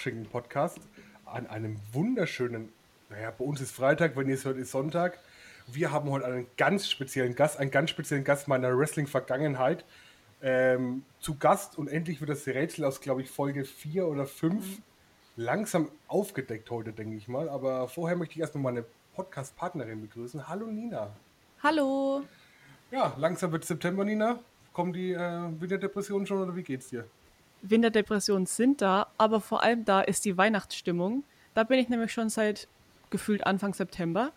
Zum Kochschinken-Podcast an einem wunderschönen, naja, bei uns ist Freitag, wenn ihr es hört, ist Sonntag. Wir haben heute einen ganz speziellen Gast, einen ganz speziellen Gast meiner Wrestling-Vergangenheit ähm, zu Gast und endlich wird das Rätsel aus, glaube ich, Folge 4 oder 5 langsam aufgedeckt heute, denke ich mal. Aber vorher möchte ich erstmal meine Podcast-Partnerin begrüßen. Hallo Nina. Hallo. Ja, langsam wird September, Nina. Kommen die äh, Winterdepressionen schon oder wie geht's dir? Winterdepressionen sind da, aber vor allem da ist die Weihnachtsstimmung. Da bin ich nämlich schon seit gefühlt Anfang September.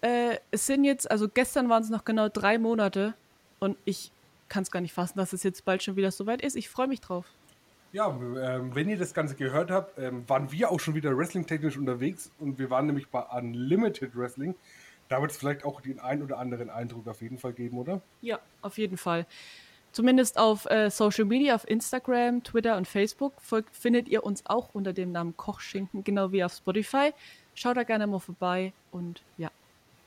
Äh, es sind jetzt, also gestern waren es noch genau drei Monate und ich kann es gar nicht fassen, dass es jetzt bald schon wieder soweit ist. Ich freue mich drauf. Ja, ähm, wenn ihr das Ganze gehört habt, ähm, waren wir auch schon wieder wrestling-technisch unterwegs und wir waren nämlich bei Unlimited Wrestling. Da wird es vielleicht auch den einen oder anderen Eindruck auf jeden Fall geben, oder? Ja, auf jeden Fall. Zumindest auf äh, Social Media, auf Instagram, Twitter und Facebook folgt, findet ihr uns auch unter dem Namen Kochschinken, genau wie auf Spotify. Schaut da gerne mal vorbei und ja.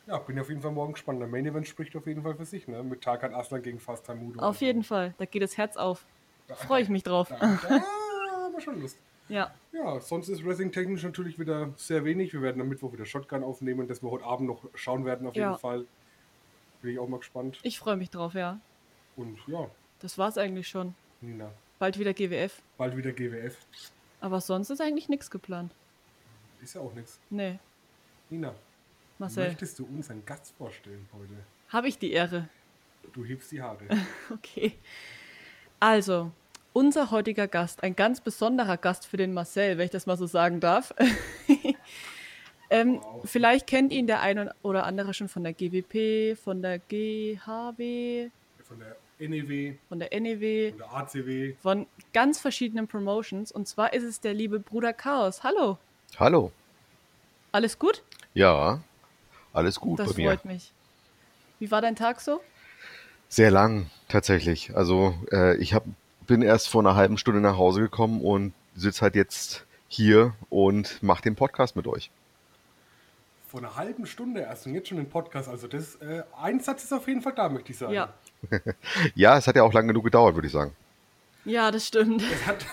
Ja, bin auf jeden Fall morgen gespannt. Der Main Event spricht auf jeden Fall für sich, ne? Mit Tarkan Aslan gegen Fast Mudo. Auf jeden Fall, da geht das Herz auf. Da freue ich mich drauf. Da, da aber schon Lust. Ja. Ja, sonst ist Wrestling technisch natürlich wieder sehr wenig. Wir werden am Mittwoch wieder Shotgun aufnehmen, dass wir heute Abend noch schauen werden, auf ja. jeden Fall. Bin ich auch mal gespannt. Ich freue mich drauf, ja. Und ja. Das war's eigentlich schon. Nina. Bald wieder GWF. Bald wieder GWF. Aber sonst ist eigentlich nichts geplant. Ist ja auch nichts. Nee. Nina. Marcel. Möchtest du uns einen Gast vorstellen heute? Habe ich die Ehre. Du hebst die Haare. okay. Also, unser heutiger Gast, ein ganz besonderer Gast für den Marcel, wenn ich das mal so sagen darf. ähm, wow. Vielleicht kennt ihn der eine oder andere schon von der GWP, von der GHW, von der NEW, von der NEW, von der ACW, von ganz verschiedenen Promotions. Und zwar ist es der liebe Bruder Chaos. Hallo. Hallo. Alles gut? Ja, alles gut das bei mir. Das freut mich. Wie war dein Tag so? Sehr lang, tatsächlich. Also äh, ich hab, bin erst vor einer halben Stunde nach Hause gekommen und sitze halt jetzt hier und mache den Podcast mit euch. Vor einer halben Stunde erst und jetzt schon den Podcast. Also das äh, ein Satz ist auf jeden Fall da, möchte ich sagen. Ja. ja, es hat ja auch lange genug gedauert, würde ich sagen. Ja, das stimmt. Hat,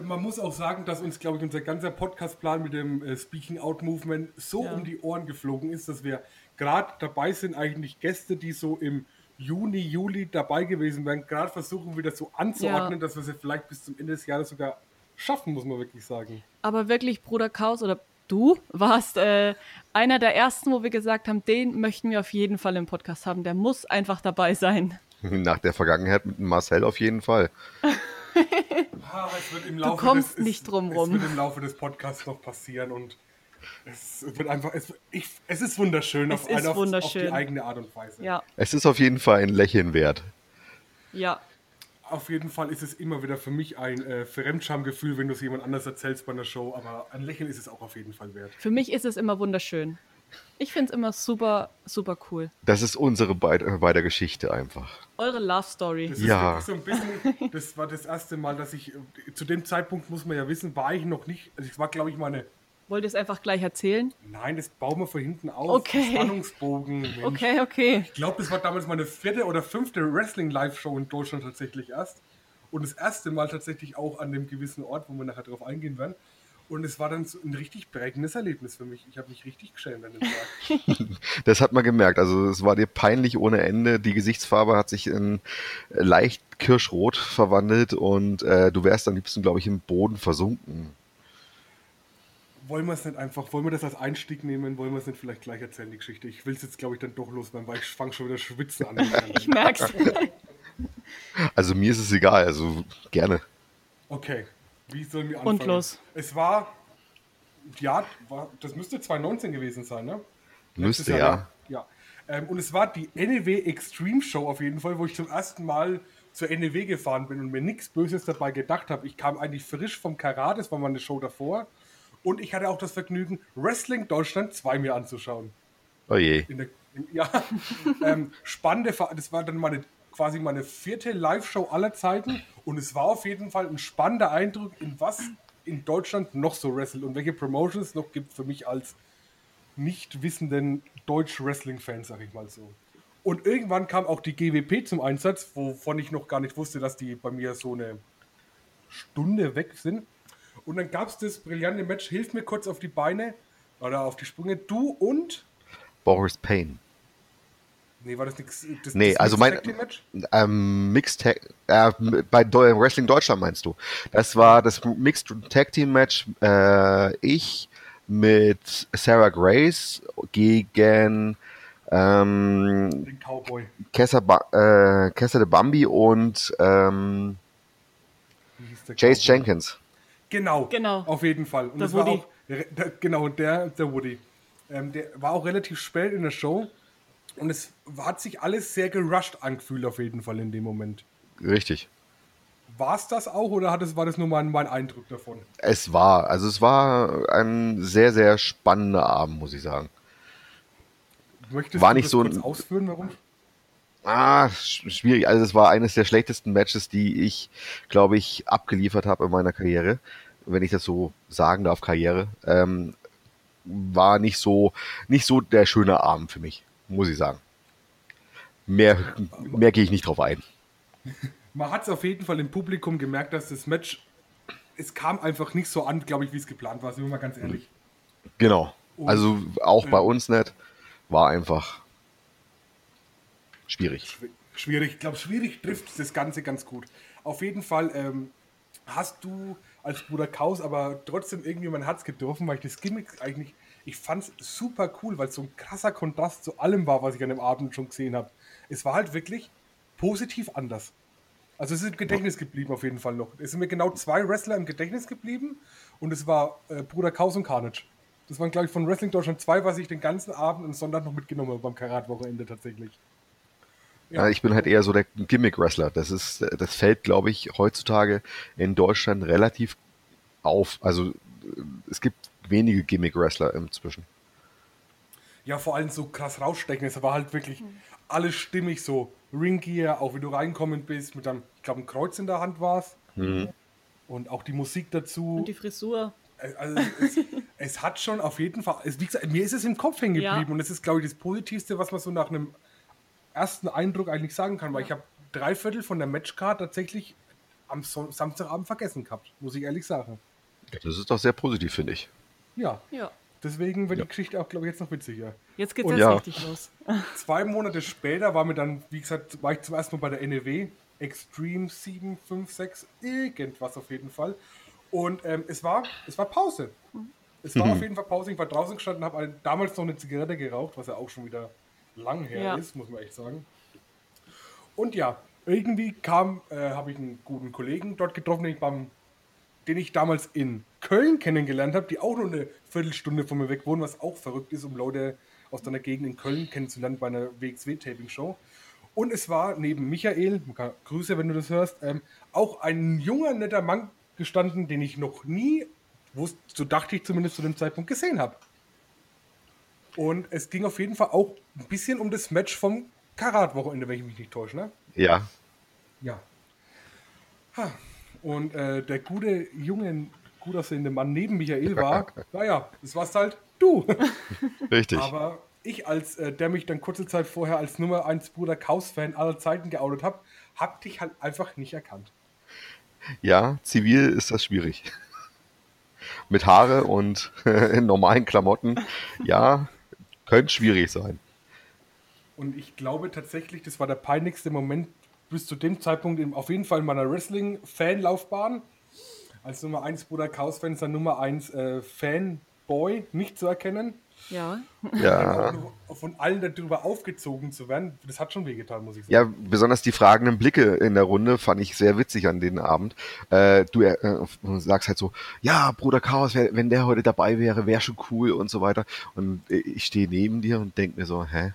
man muss auch sagen, dass uns, glaube ich, unser ganzer Podcastplan mit dem äh, Speaking Out Movement so ja. um die Ohren geflogen ist, dass wir gerade dabei sind, eigentlich Gäste, die so im Juni, Juli dabei gewesen wären, gerade versuchen wieder so anzuordnen, ja. dass wir sie vielleicht bis zum Ende des Jahres sogar schaffen, muss man wirklich sagen. Aber wirklich, Bruder Chaos oder du warst äh, einer der ersten, wo wir gesagt haben, den möchten wir auf jeden Fall im Podcast haben. Der muss einfach dabei sein. Nach der Vergangenheit mit Marcel auf jeden Fall. ah, du kommst des, nicht drum rum. Es wird im Laufe des Podcasts noch passieren und es wird einfach, es, ich, es ist wunderschön, es auf, ist auf, wunderschön. auf die eigene Art und Weise. Ja. Es ist auf jeden Fall ein Lächeln wert. Ja, auf jeden Fall ist es immer wieder für mich ein äh, Fremdschamgefühl, wenn du es jemand anders erzählst bei einer Show, aber ein Lächeln ist es auch auf jeden Fall wert. Für mich ist es immer wunderschön. Ich finde es immer super, super cool. Das ist unsere beider beide Geschichte einfach. Eure Love Story. Das ja. So bisschen, das war das erste Mal, dass ich, zu dem Zeitpunkt muss man ja wissen, war ich noch nicht, also es war glaube ich meine Wollt ihr es einfach gleich erzählen? Nein, das bauen wir von hinten auf. Okay. Spannungsbogen. Mensch. Okay, okay. Ich glaube, das war damals meine vierte oder fünfte Wrestling-Live-Show in Deutschland tatsächlich erst. Und das erste Mal tatsächlich auch an dem gewissen Ort, wo wir nachher drauf eingehen werden. Und es war dann so ein richtig prägendes Erlebnis für mich. Ich habe mich richtig geschämt an dem Tag. das hat man gemerkt. Also es war dir peinlich ohne Ende. Die Gesichtsfarbe hat sich in leicht kirschrot verwandelt und äh, du wärst am liebsten, glaube ich, im Boden versunken wollen wir es nicht einfach, wollen wir das als Einstieg nehmen, wollen wir es nicht vielleicht gleich erzählen, die Geschichte? Ich will es jetzt, glaube ich, dann doch loswerden, weil ich fange schon wieder schwitzen an. ich merk's. Also mir ist es egal, also gerne. Okay, wie sollen wir anfangen? Und los. Es war, ja, war, das müsste 2019 gewesen sein, ne? Müsste, Jahr, ne? ja. ja. Ähm, und es war die NEW Extreme Show auf jeden Fall, wo ich zum ersten Mal zur NEW gefahren bin und mir nichts Böses dabei gedacht habe. Ich kam eigentlich frisch vom Karat, das war meine Show davor. Und ich hatte auch das Vergnügen, Wrestling Deutschland 2 mir anzuschauen. Oh je. Der, ja, ähm, spannende, das war dann meine quasi meine vierte Live-Show aller Zeiten und es war auf jeden Fall ein spannender Eindruck, in was in Deutschland noch so wrestelt und welche Promotions es noch gibt für mich als nicht wissenden Deutsch-Wrestling-Fan, sag ich mal so. Und irgendwann kam auch die GWP zum Einsatz, wovon ich noch gar nicht wusste, dass die bei mir so eine Stunde weg sind. Und dann gab es das brillante Match, hilf mir kurz auf die Beine oder auf die Sprünge, du und Boris Payne. Nee, war das nichts? Das, Nee, das also Mixed mein-? Ähm, Mixed Tag, äh, bei Wrestling Deutschland meinst du? Das war das Mixed Tag Team Match. Äh, ich mit Sarah Grace gegen ähm, Den Cowboy. Kessa, ba äh, Kessa de Bambi und ähm, Chase Cowboy? Jenkins. Genau, Genau. auf jeden Fall. Und Der das war Woody. auch, re- der, genau, der, der Woody. Ähm, der war auch relativ spät in der Show und es hat sich alles sehr gerusht angefühlt auf jeden Fall in dem Moment. Richtig. War es das auch oder hat es, war das nur mein, mein Eindruck davon? Es war, also es war ein sehr, sehr spannender Abend, muss ich sagen. Möchtest War du nicht das so kurz ein- ausführen, warum? Ah, sch- schwierig. Also es war eines der schlechtesten Matches, die ich, glaube ich, abgeliefert habe in meiner Karriere. Wenn ich das so sagen darf, Karriere. Ähm, war nicht so, nicht so der schöne Abend für mich, muss ich sagen. Mehr, mehr gehe ich nicht drauf ein. Man hat es auf jeden Fall im Publikum gemerkt, dass das Match, es kam einfach nicht so an, glaube ich, wie es geplant war, sind wir mal ganz ehrlich. Genau. Also auch bei ähm, uns nicht. War einfach schwierig. Schw- Schwierig, ich glaube, schwierig trifft das Ganze ganz gut. Auf jeden Fall ähm, hast du als Bruder Kaus aber trotzdem irgendwie mein Herz getroffen, weil ich das Gimmick eigentlich, ich fand es super cool, weil es so ein krasser Kontrast zu allem war, was ich an dem Abend schon gesehen habe. Es war halt wirklich positiv anders. Also es ist im Gedächtnis geblieben auf jeden Fall noch. Es sind mir genau zwei Wrestler im Gedächtnis geblieben und es war äh, Bruder Kaus und Carnage. Das waren, glaube ich, von Wrestling Deutschland zwei, was ich den ganzen Abend und Sonntag noch mitgenommen habe beim Karat-Wochenende tatsächlich. Ja, ich bin halt eher so der Gimmick-Wrestler. Das ist, das fällt, glaube ich, heutzutage in Deutschland relativ auf. Also äh, es gibt wenige Gimmick-Wrestler inzwischen. Ja, vor allem so krass rausstechen. Es war halt wirklich alles stimmig so. Ringgear, auch wie du reinkommen bist, mit einem, ich glaube, ein Kreuz in der Hand war es. Und auch die Musik dazu. Und die Frisur. Äh, also es, es hat schon auf jeden Fall, es, wie gesagt, mir ist es im Kopf hängen Ja. geblieben und das ist, glaube ich, das Positivste, was man so nach einem ersten Eindruck eigentlich sagen kann, weil ich habe drei Viertel von der Matchcard tatsächlich am Samstagabend vergessen gehabt, muss ich ehrlich sagen. Das ist doch sehr positiv, finde ich. Ja, Ja. deswegen wird die Geschichte auch, glaube ich, jetzt noch witziger. Jetzt geht's Und erst ja. richtig los. Zwei Monate später war mir dann, wie gesagt, war ich zum ersten Mal bei der NEW, Extreme 7, 5, 6, irgendwas auf jeden Fall. Und ähm, es, war, es war Pause. Es war auf jeden Fall Pause. Ich war draußen gestanden, habe damals noch eine Zigarette geraucht, was ja auch schon wieder lang her Ja. ist, muss man echt sagen. Und ja, irgendwie kam, äh, habe ich einen guten Kollegen dort getroffen, den ich, beim, den ich damals in Köln kennengelernt habe, die auch nur eine Viertelstunde von mir weg wohnen, was auch verrückt ist, um Leute aus deiner Gegend in Köln kennenzulernen bei einer WXW-Taping-Show. Und es war neben Michael, Grüße, wenn du das hörst, ähm, auch ein junger, netter Mann gestanden, den ich noch nie, wusste, so dachte ich zumindest zu dem Zeitpunkt, gesehen habe. Und es ging auf jeden Fall auch ein bisschen um das Match vom Karat-Wochenende, wenn ich mich nicht täusche, ne? Ja, Ja. Ha. Und äh, der gute, junge, gut aussehende Mann neben Michael war, naja, das warst halt du. richtig. Aber ich, als äh, der mich dann kurze Zeit vorher als Nummer 1 Bruder Kaus-Fan aller Zeiten geoutet habe, hab dich halt einfach nicht erkannt. Ja, zivil ist das schwierig. Mit Haare und in normalen Klamotten, ja, könnte schwierig sein. Und ich glaube tatsächlich, das war der peinlichste Moment bis zu dem Zeitpunkt in, auf jeden Fall in meiner Wrestling-Fanlaufbahn. Als Nummer 1 Bruder dann Nummer 1 äh, Fanboy nicht zu erkennen. Ja. Ja. Von allen darüber aufgezogen zu werden, das hat schon wehgetan, muss ich sagen. Ja, besonders die fragenden Blicke in der Runde fand ich sehr witzig an den Abend. Äh, du äh, sagst halt so, ja, Bruder Chaos, wer- wenn der heute dabei wäre, wäre schon cool und so weiter. Und äh, ich stehe neben dir und denke mir so, hä?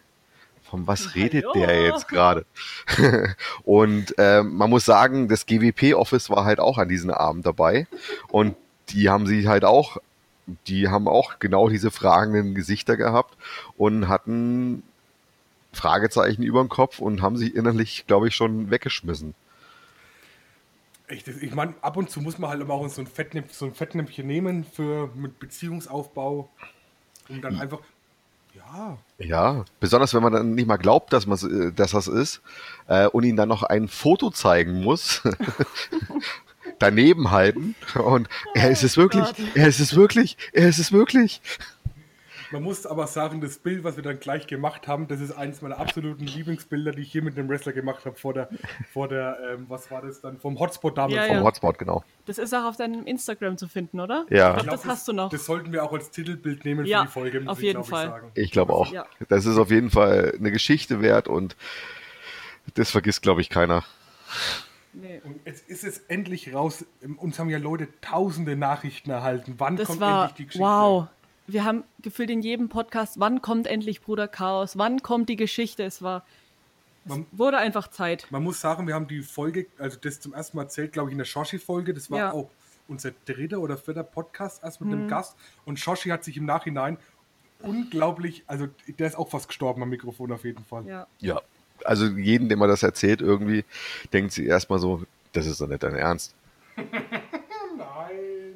Von was redet Hallo? der jetzt gerade? und ähm, man muss sagen, das GWP-Office war halt auch an diesem Abend dabei. Und die haben sich halt auch, die haben auch genau diese fragenden Gesichter gehabt und hatten Fragezeichen über den Kopf und haben sich innerlich, glaube ich, schon weggeschmissen. Echt, ich meine, ab und zu muss man halt immer auch so ein, Fettnäpf, so ein Fettnäpfchen nehmen für mit Beziehungsaufbau, um dann einfach, ja, Ja, besonders wenn man dann nicht mal glaubt, dass, man, dass das ist äh, und ihnen dann noch ein Foto zeigen muss. daneben halten und er ist es wirklich, Gott. er ist es wirklich, er ist es wirklich. Man muss aber sagen, das Bild, was wir dann gleich gemacht haben, das ist eines meiner absoluten Lieblingsbilder, die ich hier mit einem Wrestler gemacht habe, vor der, vor der, ähm, was war das dann, vom Hotspot damals. Ja, Vom ja. Hotspot, genau. Das ist auch auf deinem Instagram zu finden, oder? Ja. Ich Ich glaub, glaub, das hast du noch. Das sollten wir auch als Titelbild nehmen Ja, für die Folge, muss auf ich, jeden glaub ich, Fall. sagen. Ich glaube auch. Ja. Das ist auf jeden Fall eine Geschichte wert und das vergisst, glaube ich, keiner. Nee. Und jetzt ist es endlich raus. Uns haben ja Leute tausende Nachrichten erhalten. Wann Das kommt war endlich die Geschichte? wow. Wir haben gefühlt in jedem Podcast, wann kommt endlich Bruder Chaos? Wann kommt die Geschichte? Es war, es Man- wurde einfach Zeit. Man muss sagen, wir haben die Folge, also das zum ersten Mal erzählt, glaube ich, in der Shoshi-Folge. Das war Ja. auch unser dritter oder vierter Podcast erst mit Mhm. einem Gast. Und Shoshi hat sich im Nachhinein unglaublich, also der ist auch fast gestorben am Mikrofon auf jeden Fall. Ja. Ja. Also jeden, dem man das erzählt, irgendwie denkt sie erstmal so, das ist doch nicht dein Ernst. Nein,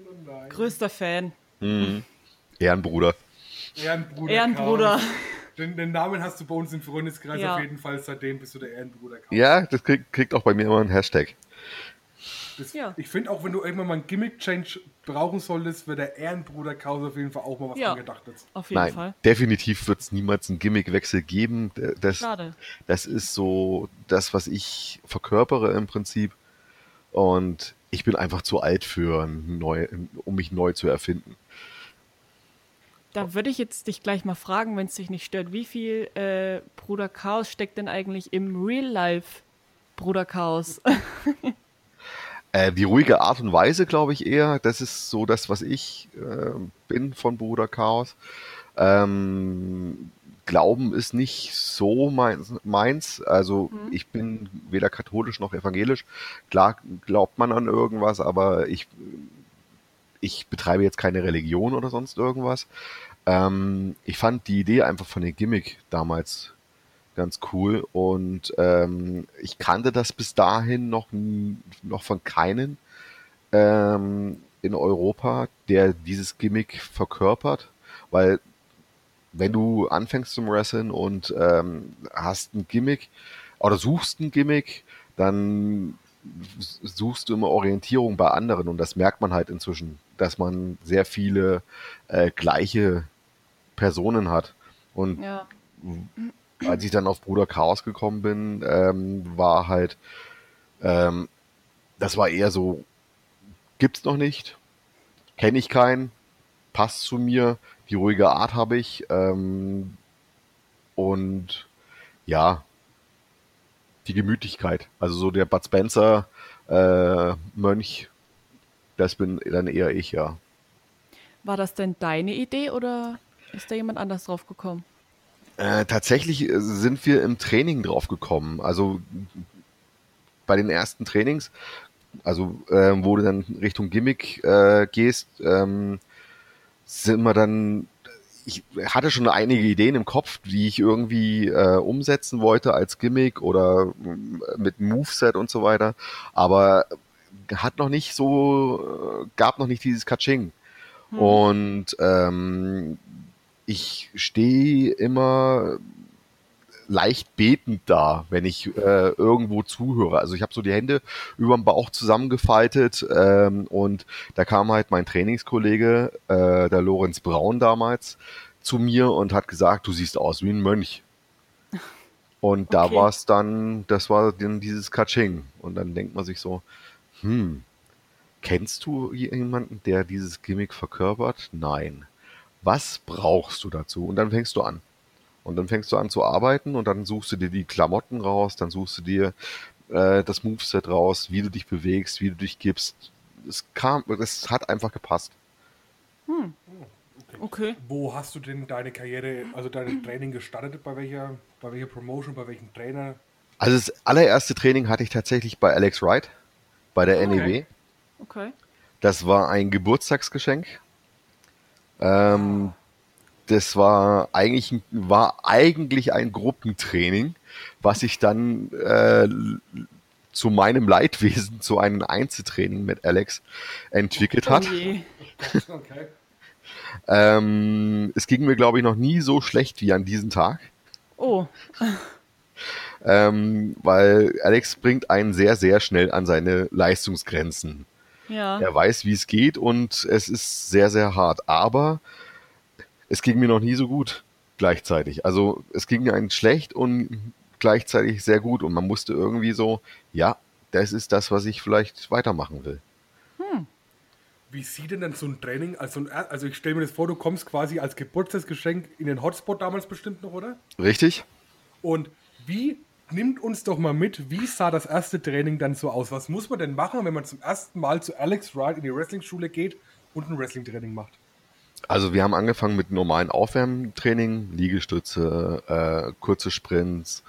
oh nein. Größter Fan. Ehrenbruder. Ehrenbruder. Ehrenbruder. Chaos. Den, den Namen hast du bei uns im Freundeskreis Ja. auf jeden Fall. Seitdem bist du der Ehrenbruder. Chaos. Ja, das kriegt, kriegt auch bei mir immer einen Hashtag. Das, Ja. Ich finde auch, wenn du irgendwann mal einen Gimmick-Change brauchen solltest, wird der Ehrenbruder Chaos auf jeden Fall auch mal was Ja. angedacht jetzt. Auf jeden Nein, Fall. definitiv wird es niemals einen Gimmickwechsel geben. Das, Schade. das ist so das, was ich verkörpere im Prinzip. Und ich bin einfach zu alt für ein neu, um mich neu zu erfinden. Da würde ich jetzt dich gleich mal fragen, wenn es dich nicht stört, wie viel äh, Bruder Chaos steckt denn eigentlich im Real Life Bruder Chaos? Äh, die ruhige Art und Weise, glaube ich eher, das ist so das, was ich äh, bin von Bruder Chaos. Ähm, Glauben ist nicht so meins. meins. Also ich bin weder katholisch noch evangelisch. Klar glaubt man an irgendwas, aber ich, ich betreibe jetzt keine Religion oder sonst irgendwas. Ähm, ich fand die Idee einfach von dem Gimmick damals ganz cool. Und ähm, ich kannte das bis dahin noch, noch von keinen ähm, in Europa, der dieses Gimmick verkörpert, weil wenn du anfängst zum Wrestlen und ähm, hast ein Gimmick oder suchst ein Gimmick, dann suchst du immer Orientierung bei anderen. Und das merkt man halt inzwischen, dass man sehr viele äh, gleiche Personen hat. Und ja. Als ich dann auf Bruder Chaos gekommen bin, ähm, war halt, ähm, das war eher so, gibt's noch nicht, kenne ich keinen, passt zu mir, die ruhige Art habe ich ähm, und ja, die Gemütlichkeit, also so der Bud Spencer äh, Mönch, das bin dann eher ich, ja. War das denn deine Idee oder ist da jemand anders drauf gekommen? Äh, tatsächlich äh, sind wir im Training drauf gekommen. Also bei den ersten Trainings, also äh, wo du dann Richtung Gimmick äh, gehst, ähm, sind wir dann. Ich hatte schon einige Ideen im Kopf, die ich irgendwie äh, umsetzen wollte als Gimmick oder mm, mit Moveset und so weiter, aber hat noch nicht so, äh, gab noch nicht dieses Kaching. Und ähm, ich stehe immer leicht betend da, wenn ich äh, irgendwo zuhöre. Also ich habe so die Hände über dem Bauch zusammengefaltet ähm, und da kam halt mein Trainingskollege, äh, der Lorenz Braun damals, zu mir und hat gesagt, du siehst aus wie ein Mönch. Und da Okay. war es dann, das war dann dieses Kaching. Und dann denkt man sich so, hm, kennst du jemanden, der dieses Gimmick verkörpert? Nein. Was brauchst du dazu? Und dann fängst du an. Und dann fängst du an zu arbeiten und dann suchst du dir die Klamotten raus, dann suchst du dir äh, das Moveset raus, wie du dich bewegst, wie du dich gibst. Es kam, es hat einfach gepasst. Okay. Wo hast du denn deine Karriere, also dein Training gestartet? Bei welcher, bei welcher Promotion, bei welchem Trainer? Also das allererste Training hatte ich tatsächlich bei Alex Wright, bei der NEW. Okay. Das war ein Geburtstagsgeschenk. Ähm, das war eigentlich, ein- war eigentlich ein Gruppentraining, was sich dann äh, zu meinem Leidwesen zu einem Einzeltraining mit Alex entwickelt hat. Oh. Okay. Ähm, es ging mir, glaube ich, noch nie so schlecht wie an diesem Tag, Oh, ähm, weil Alex bringt einen sehr, sehr schnell an seine Leistungsgrenzen. Ja. Er weiß, wie es geht und es ist sehr, sehr hart. Aber es ging mir noch nie so gut gleichzeitig. Also es ging einem schlecht und gleichzeitig sehr gut und man musste irgendwie so, ja, das ist das, was ich vielleicht weitermachen will. Wie sieht denn dann so ein Training, also, ein- also ich stelle mir das vor, du kommst quasi als Geburtstagsgeschenk in den Hotspot damals bestimmt noch, oder? Richtig? Und wie, nimmt uns doch mal mit, wie sah das erste Training dann so aus? Was muss man denn machen, wenn man zum ersten Mal zu Alex Wright in die Wrestling-Schule geht und ein Wrestling-Training macht? Also wir haben angefangen mit normalen Aufwärmtraining, Liegestütze, äh, kurze Sprints,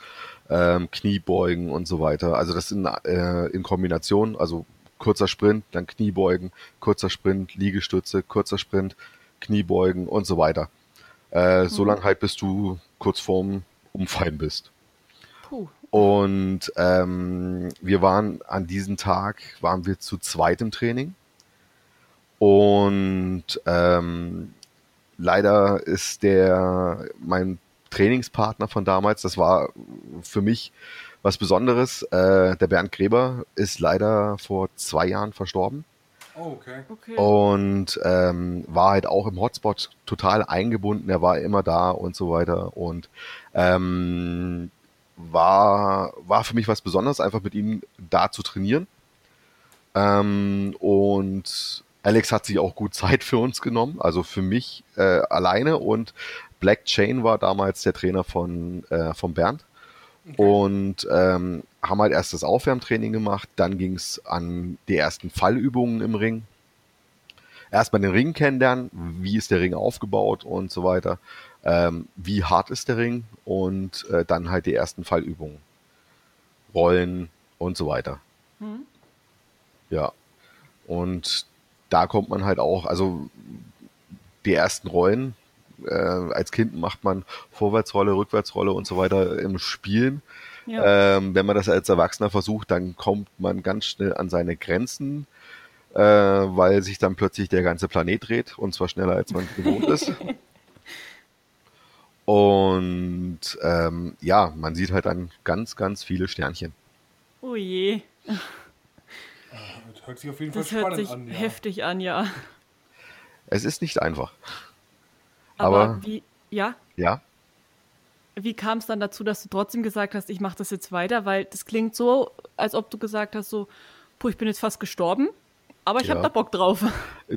ähm, Kniebeugen und so weiter. Also das in, äh, in Kombination, also kurzer Sprint, dann Kniebeugen, kurzer Sprint, Liegestütze, kurzer Sprint, Kniebeugen und so weiter. Äh, So lange halt, bis du kurz vorm Umfallen bist. Puh. Und ähm, wir waren an diesem Tag, waren wir zu zweit im Training. Und ähm, leider ist der, mein Trainingspartner von damals, das war für mich was Besonderes. Äh, der Bernd Gräber ist leider vor zwei Jahren verstorben Oh, okay. Okay. und ähm, war halt auch im Hotspot total eingebunden. Er war immer da und so weiter und ähm, war war für mich was Besonderes, einfach mit ihm da zu trainieren. Ähm, und Alex hat sich auch gut Zeit für uns genommen, also für mich äh, alleine und Black Chain war damals der Trainer von äh, von Bernd und ähm, haben halt erst das Aufwärmtraining gemacht, dann ging es an die ersten Fallübungen im Ring. Erstmal den Ring kennenlernen, wie ist der Ring aufgebaut und so weiter, ähm, wie hart ist der Ring und äh, dann halt die ersten Fallübungen. Rollen und so weiter. Hm? Ja. Und da kommt man halt auch, also die ersten Rollen, äh, als Kind macht man Vorwärtsrolle, Rückwärtsrolle und so weiter im Spielen. Ja. Ähm, wenn man das als Erwachsener versucht, dann kommt man ganz schnell an seine Grenzen, äh, weil sich dann plötzlich der ganze Planet dreht und zwar schneller als man gewohnt ist. Und ähm, ja, man sieht halt dann ganz, ganz viele Sternchen. oh je. Das hört sich auf jeden Fall Das hört spannend sich an. Ja. heftig an, ja. Es ist nicht einfach. Aber, Aber- wie, ja, Ja, wie kam es dann dazu, dass du trotzdem gesagt hast, ich mache das jetzt weiter? Weil das klingt so, als ob du gesagt hast, so, puh, ich bin jetzt fast gestorben, aber ich Ja. habe da Bock drauf.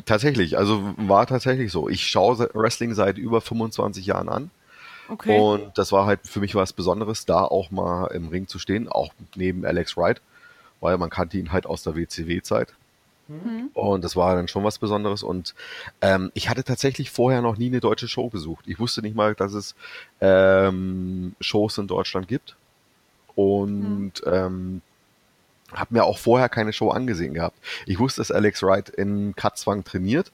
tatsächlich. Also war tatsächlich so. Ich schaue Wrestling seit über 25 Jahren an. Okay. Und das war halt für mich was Besonderes, da auch mal im Ring zu stehen, auch neben Alex Wright, weil man kannte ihn halt aus der WCW-Zeit. Und das war dann schon was Besonderes. Und ähm, ich hatte tatsächlich vorher noch nie eine deutsche Show besucht. Ich wusste nicht mal, dass es ähm, Shows in Deutschland gibt. Und ähm, habe mir auch vorher keine Show angesehen gehabt. Ich wusste, dass Alex Wright in Katzwang trainiert.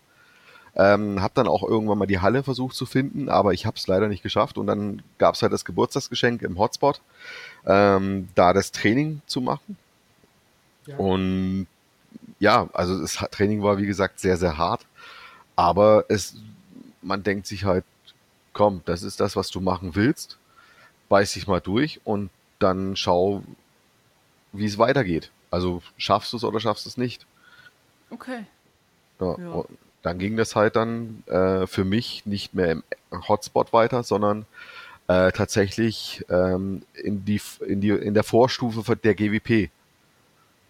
Ähm, habe dann auch irgendwann mal die Halle versucht zu finden, aber ich habe es leider nicht geschafft. Und dann gab es halt das Geburtstagsgeschenk im Hotspot, ähm, da das Training zu machen. Ja. Und ja, also das Training war wie gesagt sehr, sehr hart. Aber es, man denkt sich halt, komm, das ist das, was du machen willst. Beiß dich mal durch und dann schau, wie es weitergeht. Also schaffst du es oder schaffst du es nicht. okay. Ja, Ja. Dann ging das halt dann äh, für mich nicht mehr im Hotspot weiter, sondern äh, tatsächlich ähm, in, die, in, die, in der Vorstufe der GWP.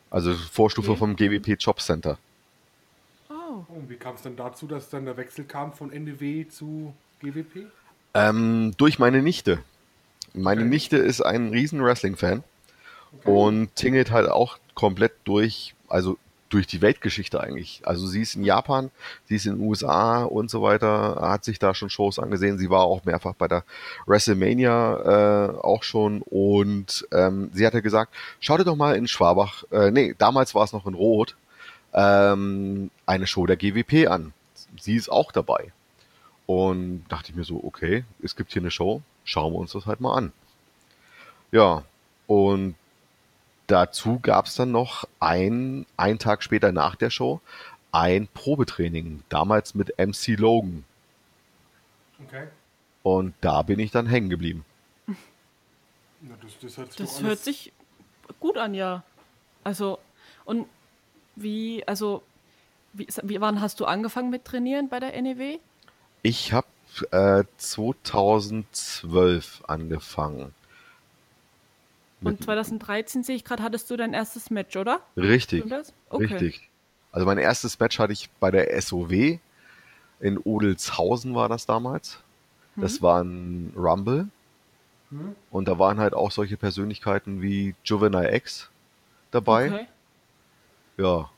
Also Vorstufe Okay. vom GWP Job Center. Oh. Und wie kam es dann dazu, dass dann der Wechsel kam von NDW zu GWP? Ähm, durch meine Nichte. Meine Okay. Nichte ist ein riesen Wrestling-Fan und tingelt halt auch komplett durch, also durch die Weltgeschichte eigentlich. Also sie ist in Japan, sie ist in den USA und so weiter, hat sich da schon Shows angesehen. Sie war auch mehrfach bei der WrestleMania äh, auch schon und ähm, sie hatte gesagt, schau dir doch mal in Schwabach, äh, nee, damals war es noch in Rot, ähm, eine Show der GWP an. Sie ist auch dabei. Und dachte ich mir so, okay, es gibt hier eine Show, schauen wir uns das halt mal an. Ja, und dazu gab es dann noch ein, ein Tag später nach der Show, ein Probetraining, damals mit MC Logan. Okay. Und da bin ich dann hängen geblieben. Na, das, das hört sich, Das hört sich gut an, ja. Also, und wie, also, Wie, wie, wann hast du angefangen mit Trainieren bei der NEW? Ich habe äh, 2012 angefangen. Und 2013 sehe ich gerade, hattest du dein erstes Match, oder? Richtig. Okay. Richtig. Also mein erstes Match hatte ich bei der SOW. In Odelshausen war das damals. Das mhm. war ein Rumble. Mhm. Und da waren halt auch solche Persönlichkeiten wie Juvenile X dabei. Okay. Ja.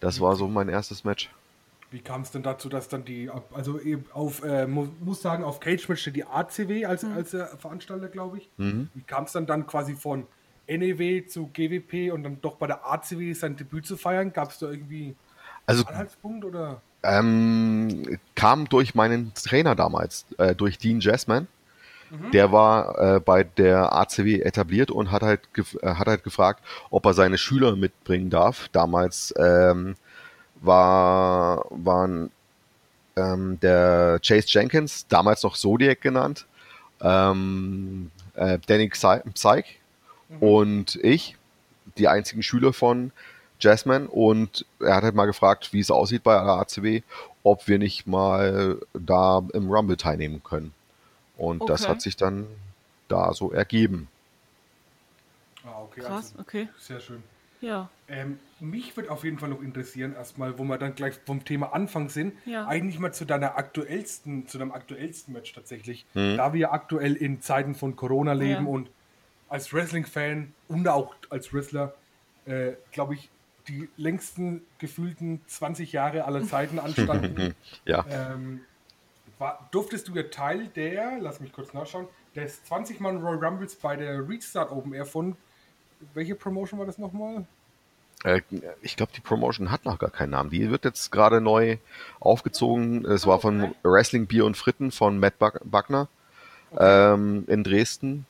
Das war so mein erstes Match. Wie kam es denn dazu, dass dann die, also auf, äh, muss sagen, auf Cage Match steht die ACW als, mhm. als äh, Veranstalter, glaube ich. Mhm. Wie kam es dann dann quasi von NEW zu GWP und dann doch bei der ACW sein Debüt zu feiern? Gab es da irgendwie also, einen Anhaltspunkt oder? Ähm, kam durch meinen Trainer damals, äh, durch Dean Jasman. Mhm. Der war äh, bei der ACW etabliert und hat halt, äh, hat halt gefragt, ob er seine Schüler mitbringen darf. Damals ähm, war, waren ähm, der Chase Jenkins, damals noch Zodiac genannt, ähm, äh, Danny Psych mhm. und ich, die einzigen Schüler von Jasmine und er hat halt mal gefragt, wie es aussieht bei der ACW, ob wir nicht mal da im Rumble teilnehmen können. Und okay. das hat sich dann da so ergeben. Ah, okay. Krass, also, okay. Sehr schön. Ja. Ähm, mich würde auf jeden Fall noch interessieren, erstmal, wo wir dann gleich vom Thema Anfang sind, ja. eigentlich mal zu deiner aktuellsten, zu deinem aktuellsten Match tatsächlich. Mhm. Da wir aktuell in Zeiten von Corona leben ja. und als Wrestling-Fan und auch als Wrestler, äh, glaube ich, die längsten gefühlten 20 Jahre aller Zeiten anstanden. ja. Ähm, war, durftest du ja Teil der, lass mich kurz nachschauen, des 20-Mann Royal Rumbles bei der Restart Open Air von, welche Promotion war das nochmal? Äh, ich glaube, die Promotion hat noch gar keinen Namen. Die wird jetzt gerade neu aufgezogen. Es war von Wrestling Bier und Fritten von Matt Buckner okay. ähm, in Dresden.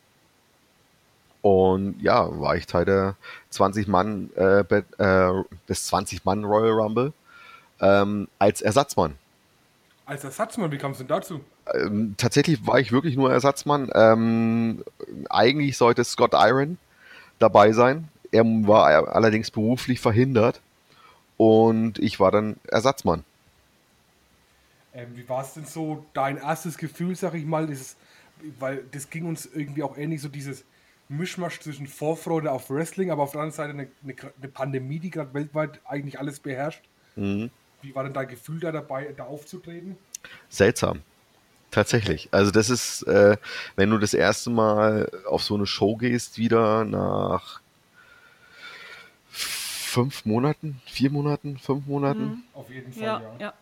Und ja, war ich Teil der 20 Mann, äh, äh, des 20 Mann Royal Rumble ähm, als Ersatzmann. Als Ersatzmann, wie kam es denn dazu? Ähm, tatsächlich war ich wirklich nur Ersatzmann. Ähm, eigentlich sollte Scott Iron dabei sein. Er war allerdings beruflich verhindert und ich war dann Ersatzmann. Ähm, wie war es denn so dein erstes Gefühl, sag ich mal, dieses, weil das ging uns irgendwie auch ähnlich, so dieses Mischmasch zwischen Vorfreude auf Wrestling, aber auf der anderen Seite eine, eine, eine Pandemie, die gerade weltweit eigentlich alles beherrscht. Mhm. Wie war denn dein Gefühl da dabei, da aufzutreten? Seltsam. Tatsächlich. Also das ist, äh, wenn du das erste Mal auf so eine Show gehst, wieder nach fünf Monaten, vier Monaten, fünf Monaten. Mhm. Auf jeden Fall, ja. ja.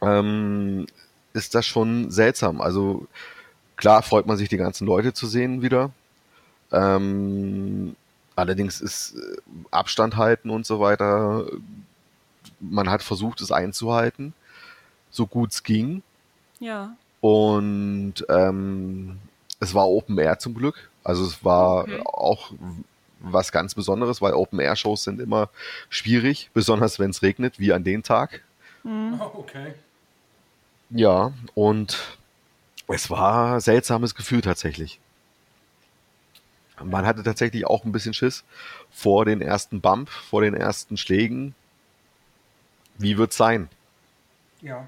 Ähm, ist das schon seltsam. Also klar freut man sich, die ganzen Leute zu sehen wieder. Ähm, allerdings ist äh, Abstand halten und so weiter. Man hat versucht, es einzuhalten, so gut es ging. Ja. Und ähm, es war Open Air zum Glück. Also es war okay. auch was ganz Besonderes, weil Open-Air-Shows sind immer schwierig, besonders wenn es regnet, wie an dem Tag. Mhm. Oh, okay. Ja, und es war ein seltsames Gefühl tatsächlich. Man hatte tatsächlich auch ein bisschen Schiss vor den ersten Bump, vor den ersten Schlägen. Wie wird es sein? Ja.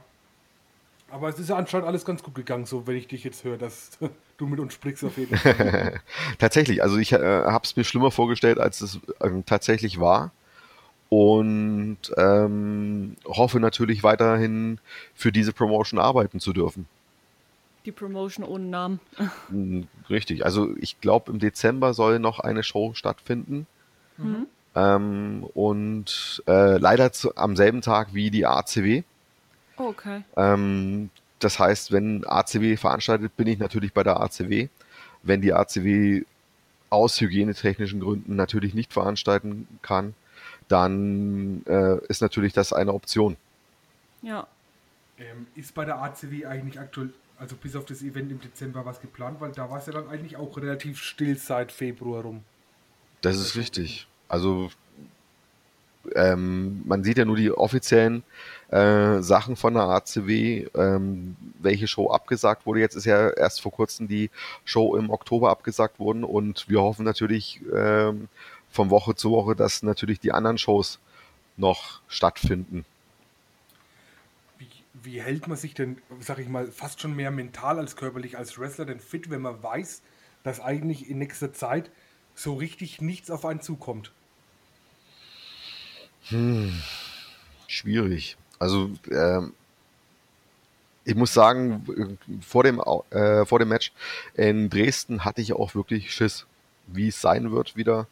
Aber es ist ja anscheinend alles ganz gut gegangen, so wenn ich dich jetzt höre, dass du mit uns sprichst auf jeden Fall. tatsächlich, also ich äh, habe es mir schlimmer vorgestellt, als es äh, tatsächlich war. Und ähm, hoffe natürlich weiterhin für diese Promotion arbeiten zu dürfen. Die Promotion ohne Namen. Hm, richtig, also ich glaube im Dezember soll noch eine Show stattfinden. Mhm. Ähm, und äh, leider zu, am selben Tag wie die ACW. Okay. Ähm, das heißt, wenn ACW veranstaltet, bin ich natürlich bei der ACW. Wenn die ACW aus hygienetechnischen Gründen natürlich nicht veranstalten kann, dann äh, ist natürlich das eine Option. Ja. Ähm, ist bei der ACW eigentlich aktuell, also bis auf das Event im Dezember was geplant? Weil da war es ja dann eigentlich auch relativ still seit Februar rum. Das ist richtig. Also ähm, man sieht ja nur die offiziellen äh, Sachen von der ACW, ähm, welche Show abgesagt wurde. Jetzt ist ja erst vor kurzem die Show im Oktober abgesagt worden und wir hoffen natürlich ähm, von Woche zu Woche, dass natürlich die anderen Shows noch stattfinden. Wie, wie hält man sich denn, sag ich mal, fast schon mehr mental als körperlich als Wrestler denn fit, wenn man weiß, dass eigentlich in nächster Zeit so richtig nichts auf einen zukommt? Schwierig. Also, ähm, ich muss sagen, vor dem, äh, vor dem Match in Dresden hatte ich auch wirklich Schiss, wie es sein wird, wieder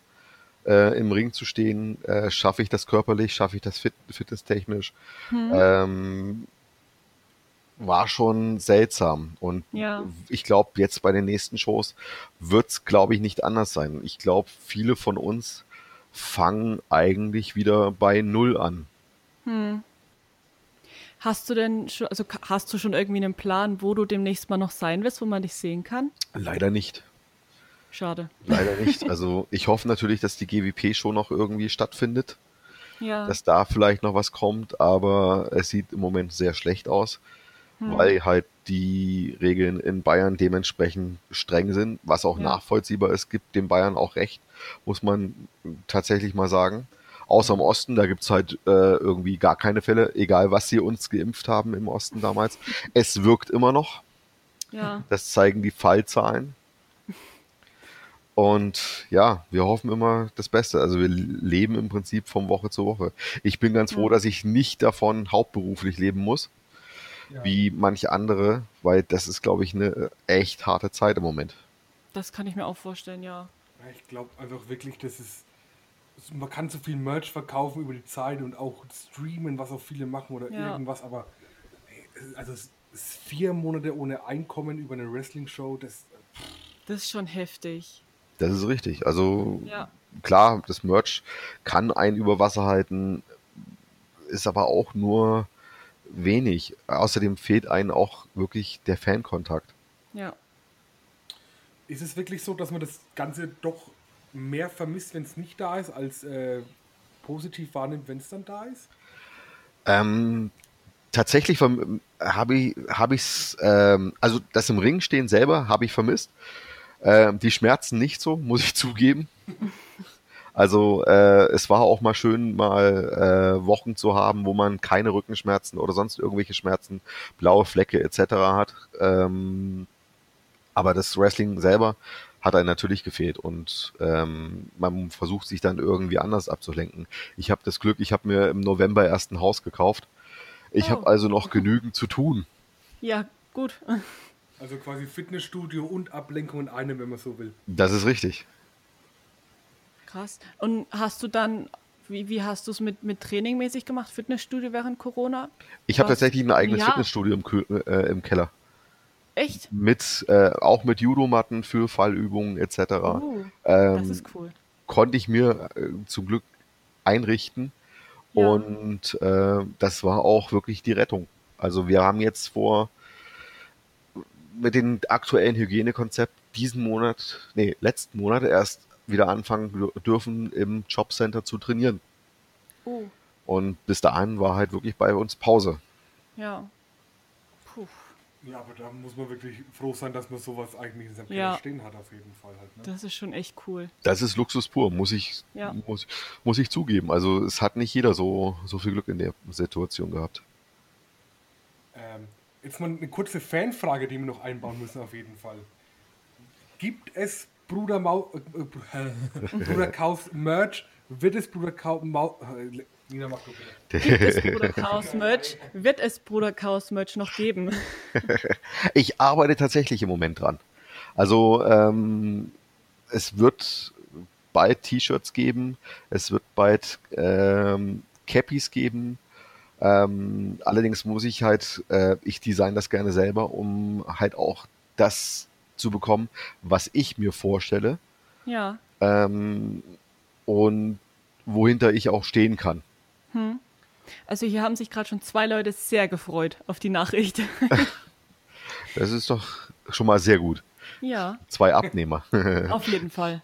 äh, im Ring zu stehen. Äh, schaffe ich das körperlich, schaffe ich das fit, fitnesstechnisch? Ähm, war schon seltsam. Und Ja. ich glaube, jetzt bei den nächsten Shows wird es, glaube ich, nicht anders sein. Ich glaube, viele von uns fangen eigentlich wieder bei Null an. Hast du denn schon, also hast du schon irgendwie einen Plan, wo du demnächst mal noch sein wirst, wo man dich sehen kann? Leider nicht. Schade. Leider nicht. Also ich hoffe natürlich, dass die GWP schon noch irgendwie stattfindet, Ja. dass da vielleicht noch was kommt, aber es sieht im Moment sehr schlecht aus, weil halt die Regeln in Bayern dementsprechend streng sind, was auch Ja. nachvollziehbar ist, gibt den Bayern auch recht, muss man tatsächlich mal sagen. Außer im Osten, da gibt's halt äh, irgendwie gar keine Fälle, egal was sie uns geimpft haben im Osten damals. Es wirkt immer noch. ja. Das zeigen die Fallzahlen. Und ja, wir hoffen immer das Beste. Also wir leben im Prinzip von Woche zu Woche. Ich bin ganz froh, dass ich nicht davon hauptberuflich leben muss, Ja. wie manche andere, weil das ist, glaube ich, eine echt harte Zeit im Moment. Das kann ich mir auch vorstellen, ja. Ja, Ich glaube einfach wirklich, dass es. Man kann so viel Merch verkaufen über die Zeit und auch streamen, was auch viele machen oder Ja. irgendwas, aber also es ist vier Monate ohne Einkommen über eine Wrestling-Show, das Das ist schon heftig. Das ist richtig. Also Ja. klar, das Merch kann einen über Wasser halten, ist aber auch nur wenig. Außerdem fehlt einem auch wirklich der Fankontakt. Ja. ist es wirklich so, dass man das Ganze doch mehr vermisst, wenn es nicht da ist, als äh, positiv wahrnimmt, wenn es dann da ist? Ähm, tatsächlich habe ich habe ich's, ähm, also das im Ring stehen selber habe ich vermisst. Ähm, die Schmerzen nicht so, muss ich zugeben. Also äh, es war auch mal schön, mal äh, Wochen zu haben, wo man keine Rückenschmerzen oder sonst irgendwelche Schmerzen, blaue Flecke etc. hat. Ähm, aber das Wrestling selber hat einen natürlich gefehlt und ähm, man versucht sich dann irgendwie anders abzulenken. Ich habe das Glück, ich habe mir im November erst ein Haus gekauft. Ich Oh. habe also noch genügend zu tun. Ja, gut. Also quasi Fitnessstudio und Ablenkung in einem, wenn man so will. Das ist richtig. Krass. Und hast du dann, wie, wie hast du es mit, mit Training mäßig gemacht? Fitnessstudio während Corona? Ich habe tatsächlich ein eigenes Ja. Fitnessstudio im, äh, im Keller. Echt? Mit, äh, auch mit Judomatten für Fallübungen etc. Uh, ähm, das ist cool. konnte ich mir äh, zum Glück einrichten. Ja. Und äh, das war auch wirklich die Rettung. Also wir haben jetzt vor, mit dem aktuellen Hygienekonzept diesen Monat, nee, letzten Monat erst wieder anfangen dür- dürfen, im Jobcenter zu trainieren. Oh, Und bis dahin war halt wirklich bei uns Pause. ja. Ja, aber da muss man wirklich froh sein, dass man sowas eigentlich in seinem Ja. Keller stehen hat, auf jeden Fall halt. Ne? Das ist schon echt cool. Das ist Luxus pur, muss ich, Ja. muss, muss ich zugeben. Also es hat nicht jeder so, so viel Glück in der Situation gehabt. Ähm, jetzt mal eine kurze Fanfrage, die wir noch einbauen müssen, auf jeden Fall. Gibt es Bruder Mau äh, äh, Bruder Kaus Merch? Wird es Bruder Kaus Mau äh, Nina. Gibt es Bruder Chaos Merch? Wird es Bruder Chaos Merch noch geben? Ich arbeite tatsächlich im Moment dran. Also ähm, es wird bald T-Shirts geben, es wird bald ähm, Cappies geben. Ähm, allerdings muss ich halt, äh, ich design das gerne selber, um halt auch das zu bekommen, was ich mir vorstelle Ja. ähm, und wohinter ich auch stehen kann. Also hier haben sich gerade schon zwei Leute sehr gefreut auf die Nachricht. Das ist doch schon mal sehr gut. ja, Zwei Abnehmer. auf jeden Fall.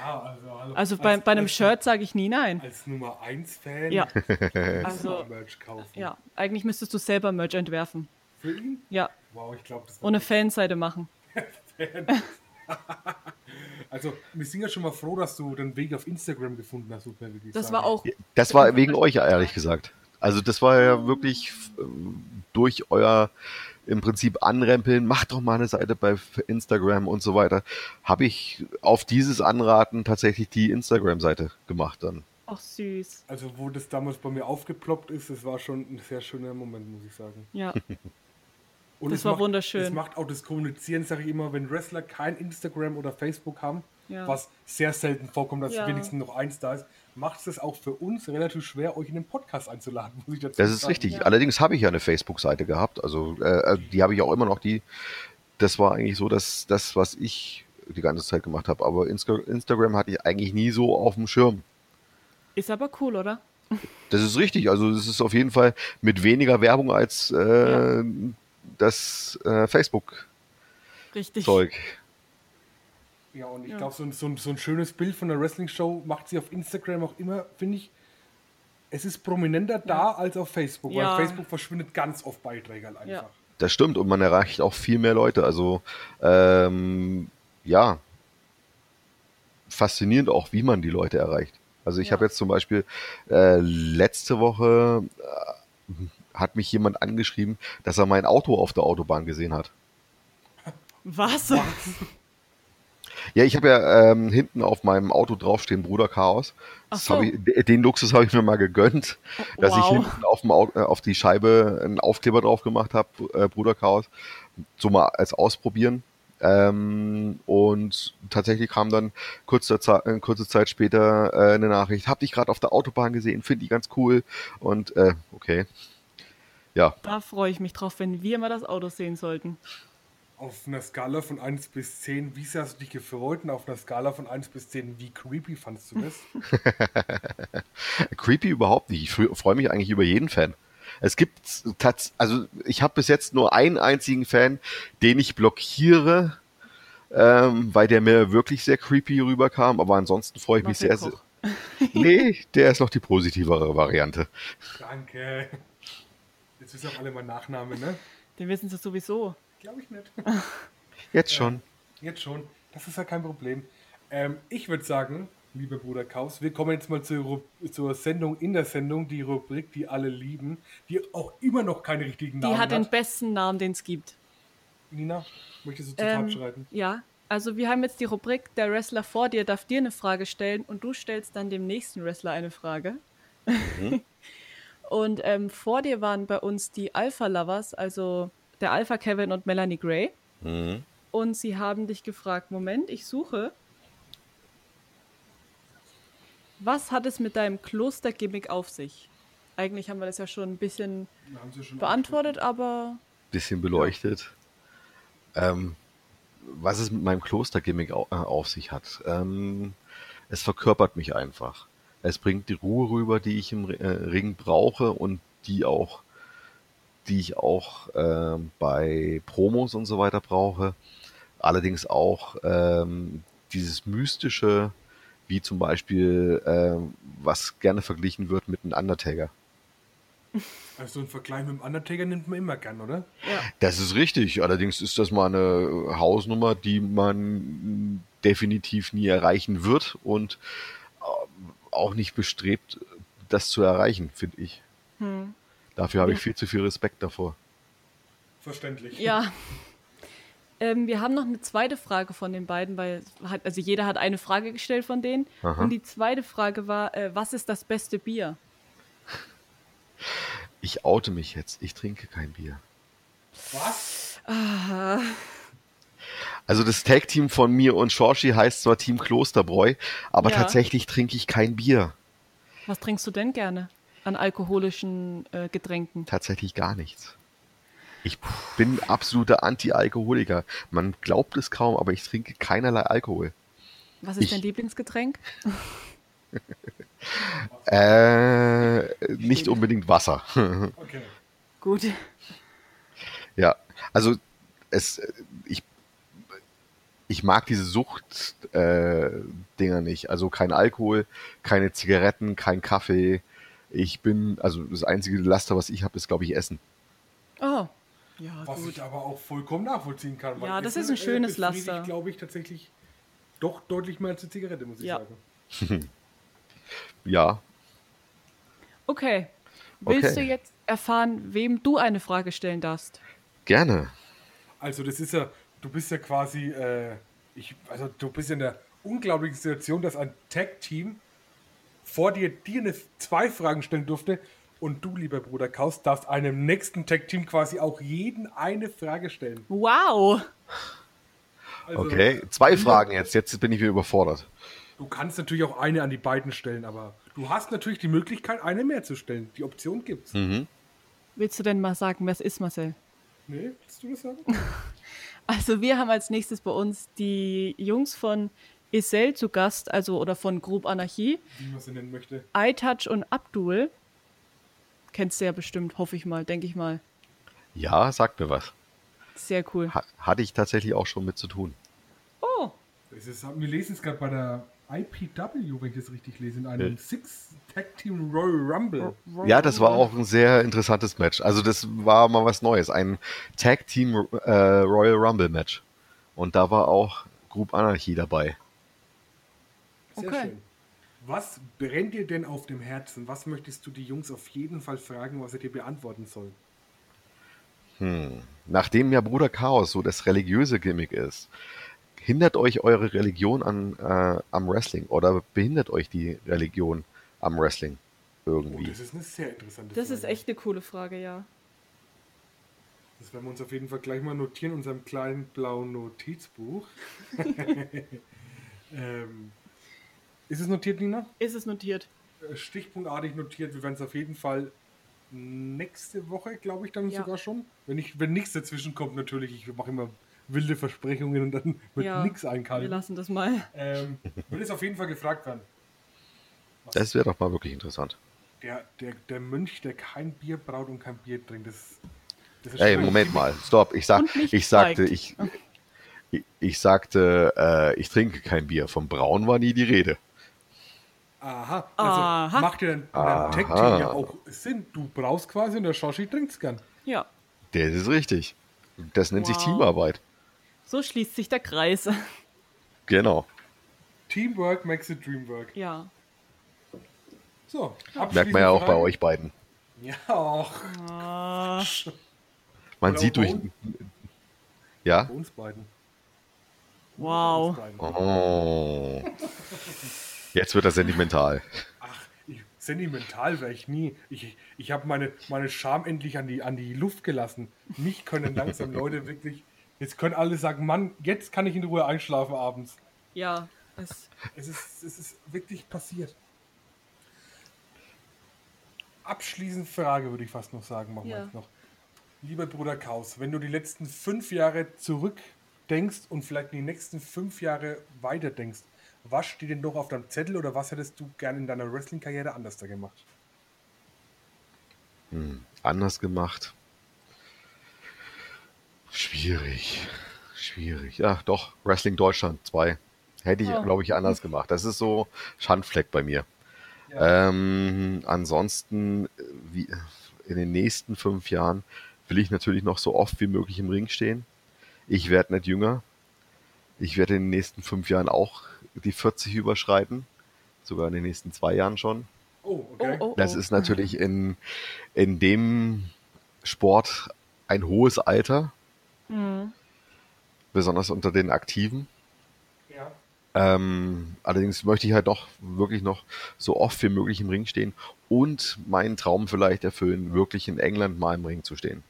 Ja, also, hallo. Also bei, als, bei einem als, Shirt sage ich nie nein. Als Nummer 1 Fan Ja, also also Merch kaufen. ja, eigentlich müsstest du selber Merch entwerfen. Für ihn? Ja, Wow, ich glaube, das und eine Fanseite machen. Also, wir sind ja schon mal froh, dass du den Weg auf Instagram gefunden hast, Super, Das war auch. Das war wegen euch, ehrlich gesagt. Also das war ja wirklich ähm, durch euer im Prinzip anrempeln, macht doch mal eine Seite bei Instagram und so weiter, habe ich auf dieses Anraten tatsächlich die Instagram-Seite gemacht dann. Ach, süß. Also, wo das damals bei mir aufgeploppt ist, das war schon ein sehr schöner Moment, muss ich sagen. Ja. Und Das es war macht, wunderschön. Es macht auch das Kommunizieren, sage ich immer, wenn Wrestler kein Instagram oder Facebook haben, Ja. was sehr selten vorkommt, dass Ja. wenigstens noch eins da ist, macht es auch für uns relativ schwer, euch in den Podcast einzuladen, muss ich dazu Das ist sagen. richtig. Ja. Allerdings habe ich ja eine Facebook-Seite gehabt, also äh, die habe ich auch immer noch. Die, das war eigentlich so, dass das, was ich die ganze Zeit gemacht habe. Aber Insta Instagram hatte ich eigentlich nie so auf dem Schirm. Ist aber cool, oder? Das ist richtig. Also es ist auf jeden Fall mit weniger Werbung als äh, Ja. Das äh, Facebook-Zeug. Richtig. Ja, und ich Ja. glaube, so, ein- so, ein- so ein schönes Bild von der Wrestling-Show macht sie auf Instagram auch immer, finde ich, es ist prominenter da als auf Facebook, Ja. weil Facebook verschwindet ganz oft Beiträge halt einfach. Ja. Das stimmt und man erreicht auch viel mehr Leute. Also ähm, ja, faszinierend auch, wie man die Leute erreicht. Also ich Ja. habe jetzt zum Beispiel äh, letzte Woche äh, hat mich jemand angeschrieben, dass er mein Auto auf der Autobahn gesehen hat. Was? Ja, ich habe ja ähm, hinten auf meinem Auto draufstehen Bruder Chaos. So. ich, den Luxus habe ich mir mal gegönnt, dass ich wow. hinten auf, dem Au- äh, auf die Scheibe einen Aufkleber drauf gemacht habe, äh, Bruder Chaos, so mal als Ausprobieren. Ähm, und tatsächlich kam dann kurze, Zeit, äh, kurze Zeit später äh, eine Nachricht, hab dich gerade auf der Autobahn gesehen, finde ich ganz cool. Und äh, okay. Ja, Da freue ich mich drauf, wenn wir mal das Auto sehen sollten. Auf einer Skala von 1 bis 10, wie sehr hast du dich gefreut? Und auf einer Skala von 1 bis 10, wie creepy fandest du das? Creepy überhaupt nicht. Ich freue mich eigentlich über jeden Fan. Es gibt also ich habe bis jetzt nur einen einzigen Fan, den ich blockiere, ähm, weil der mir wirklich sehr creepy rüberkam. Aber ansonsten freue ich mich sehr, sehr. Nee, der ist noch die positivere Variante. Danke. Jetzt wissen auch alle mein Nachname, ne? Den wissen sie sowieso. Glaube ich nicht. Jetzt schon. Jetzt schon. Das ist ja kein Problem. Ähm, ich würde sagen, lieber Bruder Kaus, wir kommen jetzt mal zur, zur Sendung in der Sendung, die Rubrik, die alle lieben, die auch immer noch keine richtigen Die Namen hat den hat. besten Namen, den es gibt. Nina, möchtest du zu Ähm, schreiten? ja, also wir haben jetzt die Rubrik, der Wrestler vor dir darf dir eine Frage stellen und du stellst dann dem nächsten Wrestler eine Frage. und ähm, vor dir waren bei uns die Alpha Lovers, also der Alpha Kevin und Melanie Gray. Und sie haben dich gefragt, Moment, ich suche. Was hat es mit deinem Klostergimmick auf sich? Eigentlich haben wir das ja schon ein bisschen schon beantwortet, aber Bisschen beleuchtet. Ähm, was es mit meinem Klostergimmick äh, auf sich hat. Ähm, es verkörpert mich einfach. Es bringt die Ruhe rüber, die ich im äh, Ring brauche und die auch, die ich auch ähm, bei Promos und so weiter brauche. Allerdings auch ähm, dieses mystische, wie zum Beispiel, ähm, was gerne verglichen wird mit einem Undertaker. Also ein Vergleich mit dem Undertaker nimmt man immer gern, oder? ja. Das ist richtig. Allerdings ist das mal eine Hausnummer, die man definitiv nie erreichen wird und ähm, auch nicht bestrebt, das zu erreichen, finde ich. Dafür habe ich viel zu viel Respekt davor. Verständlich. Ja. Ähm, wir haben noch eine zweite Frage von den beiden, weil hat, also jeder hat eine Frage gestellt von denen. Aha. Und die zweite Frage war, äh, was ist das beste Bier? Ich oute mich jetzt. Ich trinke kein Bier. Was? Also das Tag-Team von mir und Shorshi heißt zwar Team Klosterbräu, aber Ja. tatsächlich trinke ich kein Bier. Was trinkst du denn gerne an alkoholischen äh, Getränken? Tatsächlich gar nichts. Ich bin absoluter Anti-Alkoholiker. Man glaubt es kaum, aber ich trinke keinerlei Alkohol. Was ist Ich- dein Lieblingsgetränk? Äh, nicht unbedingt Wasser. Okay. Gut. ja, also es, ich, ich mag diese Sucht äh, nicht. Also kein Alkohol, keine Zigaretten, kein Kaffee. Ich bin, also das einzige Laster, was ich habe, ist glaube ich Essen. Oh. Ja, Was gut. ich aber auch vollkommen nachvollziehen kann. weil Ja, das ist ein schönes befriedigt, Laster. glaube ich, tatsächlich doch deutlich mehr als eine Zigarette, muss ich Ja. sagen. Ja, Okay. Willst Okay. du jetzt erfahren, wem du eine Frage stellen darfst? gerne. Also das ist ja, du bist ja quasi, äh, ich, also du bist in der unglaublichen Situation, dass ein Tag-Team vor dir dir eine, zwei Fragen stellen durfte und du, lieber Bruder Kaus, darfst einem nächsten Tag-Team quasi auch jeden eine Frage stellen. Wow! Also, Okay, zwei Fragen jetzt. Jetzt bin ich wieder überfordert. Du kannst natürlich auch eine an die beiden stellen, aber du hast natürlich die Möglichkeit, eine mehr zu stellen. Die Option gibt's. Willst du denn mal sagen, wer es ist, Marcel? Nee, willst du das sagen? Also wir haben als nächstes bei uns die Jungs von Isel zu Gast, also oder von Group Anarchie, Wie man sie nennen möchte. iTouch und Abdul. Kennst du ja bestimmt, hoffe ich mal, denke ich mal. Ja, sagt mir was. Sehr cool. Ha hatte ich tatsächlich auch schon mit zu tun. Oh, Das ist, wir lesen es gerade bei der IPW, wenn ich das richtig lese, in einem Ja. Six Tag Team Royal Rumble. Ja, das war auch ein sehr interessantes Match. Also das war mal was Neues. Ein Tag Team äh, Royal Rumble Match. Und da war auch Group Anarchy dabei. Sehr Okay. schön. Was brennt dir denn auf dem Herzen? Was möchtest du die Jungs auf jeden Fall fragen, was sie dir beantworten sollen? Nachdem ja Bruder Chaos so das religiöse Gimmick ist, hindert euch eure Religion an, äh, am Wrestling oder behindert euch die Religion am Wrestling Oh, irgendwie? das ist eine sehr interessante das Frage. ist echt eine coole Frage, ja. Das werden wir uns auf jeden Fall gleich mal notieren in unserem kleinen blauen Notizbuch. ähm, ist es notiert, Nina? Ist es notiert? Äh, Stichpunktartig notiert. Wir werden es auf jeden Fall nächste Woche, glaube ich, dann Ja. sogar schon. Wenn, ich, wenn nichts dazwischen kommt, natürlich. Ich mache immer wilde Versprechungen und dann wird ja. nichts Wir einkalten. lassen das mal. Ähm, will es auf jeden Fall gefragt werden. Das wäre doch mal wirklich interessant. Der, der, der Mönch, der kein Bier braut und kein Bier trinkt, das, das ist Ey, Moment mal, stopp. Ich, sag, ich sagte, ich, ich, ich sagte, äh, ich trinke kein Bier. Vom Braun war nie die Rede. Aha, also Aha. macht ja dann Tag-Team ja auch Sinn. Du brauchst quasi und der Shoshi trinkt's gern. Ja, Das ist richtig. Das nennt sich Wow. Teamarbeit. So schließt sich der Kreis. Genau. Teamwork makes the dream work. ja. So, Merkt man ja auch bei euch beiden. Ja, auch Ah, Man Oder sieht bei durch. uns- Ja? bei uns beiden. Bei wow. uns beiden. Oh. Jetzt wird er sentimental. Ach, ich, sentimental wäre ich nie. Ich, ich habe meine, meine Scham endlich an die, an die Luft gelassen. Mich können langsam Leute wirklich. Jetzt können alle sagen, Mann, jetzt kann ich in Ruhe einschlafen abends. Ja, es, Es ist, es ist wirklich passiert. Abschließend Frage würde ich fast noch sagen, machen wir Ja. jetzt noch. Lieber Bruder Kaus, wenn du die letzten fünf Jahre zurückdenkst und vielleicht in die nächsten fünf Jahre weiterdenkst, was steht denn noch auf deinem Zettel oder was hättest du gerne in deiner Wrestling-Karriere anders da gemacht? Anders gemacht. Schwierig. Schwierig. Ja, doch. Wrestling Deutschland 2. Hätte ich, Oh. glaube ich, anders gemacht. Das ist so Schandfleck bei mir. Ähm, ansonsten, äh, wie, in den nächsten fünf Jahren will ich natürlich noch so oft wie möglich im Ring stehen. Ich werde nicht jünger. Ich werde in den nächsten fünf Jahren auch die 40 überschreiten. Sogar in den nächsten zwei Jahren schon. Oh, oh, okay. oh, Das oh. ist natürlich in, in dem Sport ein hohes Alter, Mhm. besonders unter den Aktiven. Ja. Ähm, allerdings möchte ich halt doch wirklich noch so oft wie möglich im Ring stehen und meinen Traum vielleicht erfüllen, wirklich in England mal im Ring zu stehen.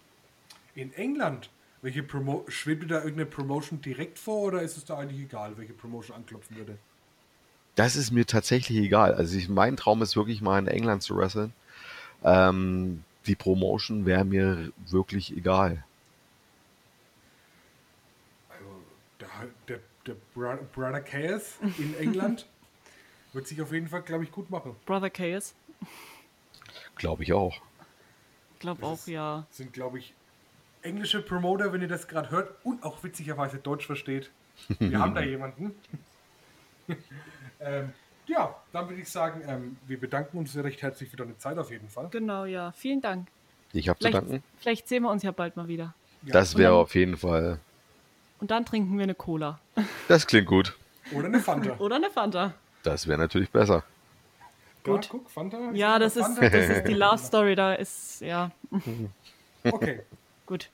In England, welche Promo schwebt dir da irgendeine Promotion direkt vor oder ist es da eigentlich egal, welche Promotion anklopfen würde? Das ist mir tatsächlich egal. Also ich, mein Traum ist wirklich mal in England zu wresteln. Ähm, die Promotion wäre mir wirklich egal. Also, der, der, Bra- Brother Chaos in England wird sich auf jeden Fall, glaube ich, gut machen. Brother Chaos. Glaube ich auch. Ich glaube Das auch, ist- ja. Sind, glaube ich, englische Promoter, wenn ihr das gerade hört und auch witzigerweise Deutsch versteht. Wir haben da jemanden. ähm, ja, dann würde ich sagen, ähm, wir bedanken uns recht herzlich für deine Zeit auf jeden Fall. Genau, ja. Vielen Dank. Ich habe zu Vielleicht, danken. vielleicht sehen wir uns ja bald mal wieder. Das Und wäre auf jeden Fall. Und dann trinken wir eine Cola. Das klingt gut. Oder eine Fanta. Oder eine Fanta. Das wäre natürlich besser. Gut. Ja, guck, Fanta. Ja, das ist, das ist die Love Story, da ist, ja, Okay. gut.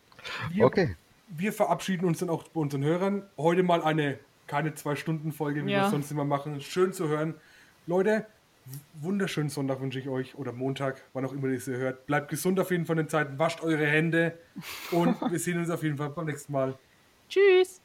Wir, Okay. wir verabschieden uns dann auch bei unseren Hörern. Heute mal eine keine zwei Stunden Folge, wie wir Ja. es sonst immer machen. Schön zu hören. Leute, wunderschönen Sonntag wünsche ich euch oder Montag, wann auch immer ihr es hört. Bleibt gesund auf jeden Fall in den Zeiten, wascht eure Hände und wir sehen uns auf jeden Fall beim nächsten Mal. Tschüss.